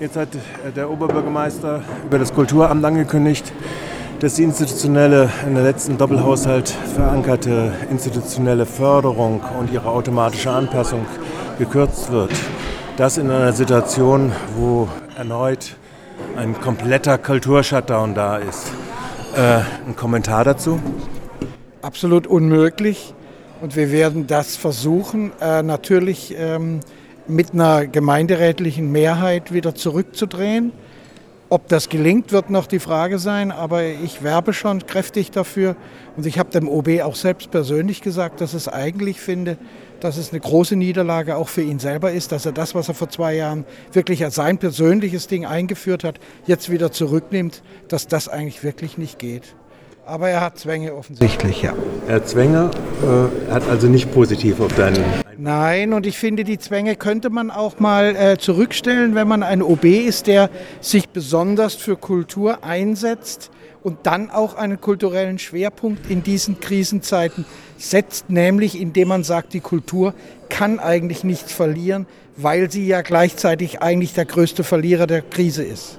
Jetzt hat der Oberbürgermeister über das Kulturamt angekündigt, dass die institutionelle, in der letzten Doppelhaushalt verankerte institutionelle Förderung und ihre automatische Anpassung gekürzt wird. Das in einer Situation, wo erneut ein kompletter Kulturshutdown da ist. Äh, ein Kommentar dazu? Absolut unmöglich. Und wir werden das versuchen, äh, natürlich ähm, mit einer gemeinderätlichen Mehrheit wieder zurückzudrehen. Ob das gelingt, wird noch die Frage sein, aber ich werbe schon kräftig dafür. Und ich habe dem OB auch selbst persönlich gesagt, dass es eigentlich finde, dass es eine große Niederlage auch für ihn selber ist, dass er das, was er vor zwei Jahren wirklich als sein persönliches Ding eingeführt hat, jetzt wieder zurücknimmt, dass das eigentlich wirklich nicht geht. Aber er hat Zwänge offensichtlich, ja. Herr Zwänge äh, hat also nicht positiv auf deinen. Nein, und ich finde, die Zwänge könnte man auch mal äh, zurückstellen, wenn man ein OB ist, der sich besonders für Kultur einsetzt und dann auch einen kulturellen Schwerpunkt in diesen Krisenzeiten setzt, nämlich indem man sagt, die Kultur kann eigentlich nichts verlieren, weil sie ja gleichzeitig eigentlich der größte Verlierer der Krise ist.